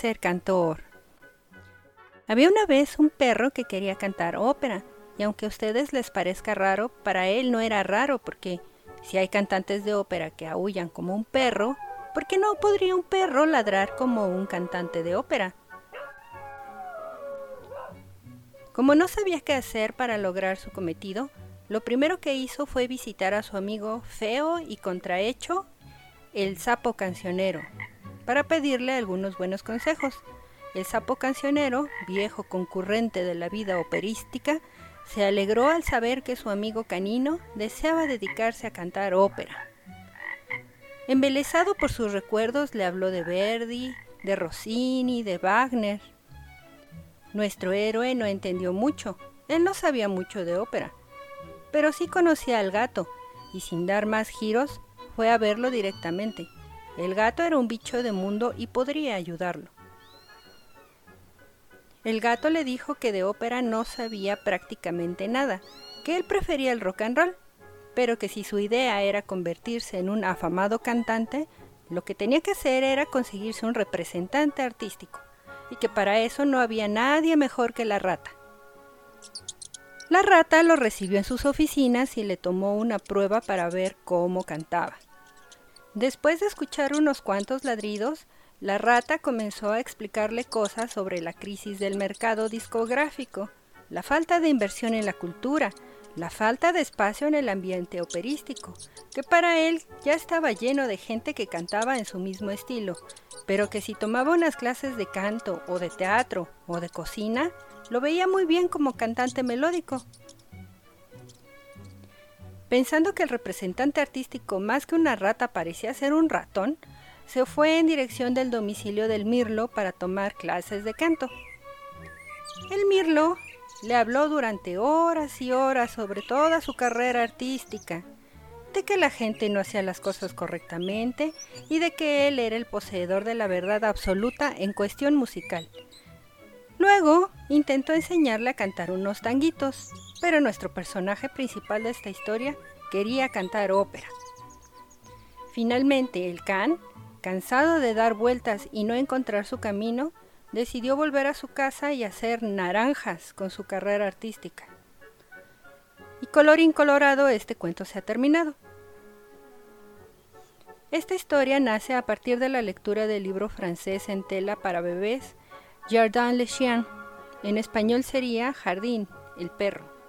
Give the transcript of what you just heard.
ser cantor. Había una vez un perro que quería cantar ópera, y aunque a ustedes les parezca raro, para él no era raro porque si hay cantantes de ópera que aullan como un perro, ¿por qué no podría un perro ladrar como un cantante de ópera? Como no sabía qué hacer para lograr su cometido, lo primero que hizo fue visitar a su amigo feo y contrahecho, el sapo cancionero, para pedirle algunos buenos consejos. El sapo cancionero, viejo concurrente de la vida operística, se alegró al saber que su amigo canino deseaba dedicarse a cantar ópera. Embelesado por sus recuerdos, le habló de Verdi, de Rossini, de Wagner, nuestro héroe no entendió mucho, él no sabía mucho de ópera, pero sí conocía al gato, y sin dar más giros, fue a verlo directamente. El gato era un bicho de mundo y podría ayudarlo. El gato le dijo que de ópera no sabía prácticamente nada, que él prefería el rock and roll, pero que si su idea era convertirse en un afamado cantante, lo que tenía que hacer era conseguirse un representante artístico y que para eso no había nadie mejor que la rata. La rata lo recibió en sus oficinas y le tomó una prueba para ver cómo cantaba. Después de escuchar unos cuantos ladridos, la rata comenzó a explicarle cosas sobre la crisis del mercado discográfico, la falta de inversión en la cultura, la falta de espacio en el ambiente operístico, que para él ya estaba lleno de gente que cantaba en su mismo estilo, pero que si tomaba unas clases de canto o de teatro o de cocina, lo veía muy bien como cantante melódico. Pensando que el representante artístico más que una rata parecía ser un ratón, se fue en dirección del domicilio del Mirlo para tomar clases de canto. El Mirlo le habló durante horas y horas sobre toda su carrera artística, de que la gente no hacía las cosas correctamente y de que él era el poseedor de la verdad absoluta en cuestión musical. Luego intentó enseñarle a cantar unos tanguitos, pero nuestro personaje principal de esta historia quería cantar ópera. Finalmente el can, cansado de dar vueltas y no encontrar su camino, decidió volver a su casa y hacer naranjas con su carrera artística. Y color incolorado este cuento se ha terminado. Esta historia nace a partir de la lectura del libro francés en tela para bebés Jardin Le Chien. En español sería Jardín, el perro.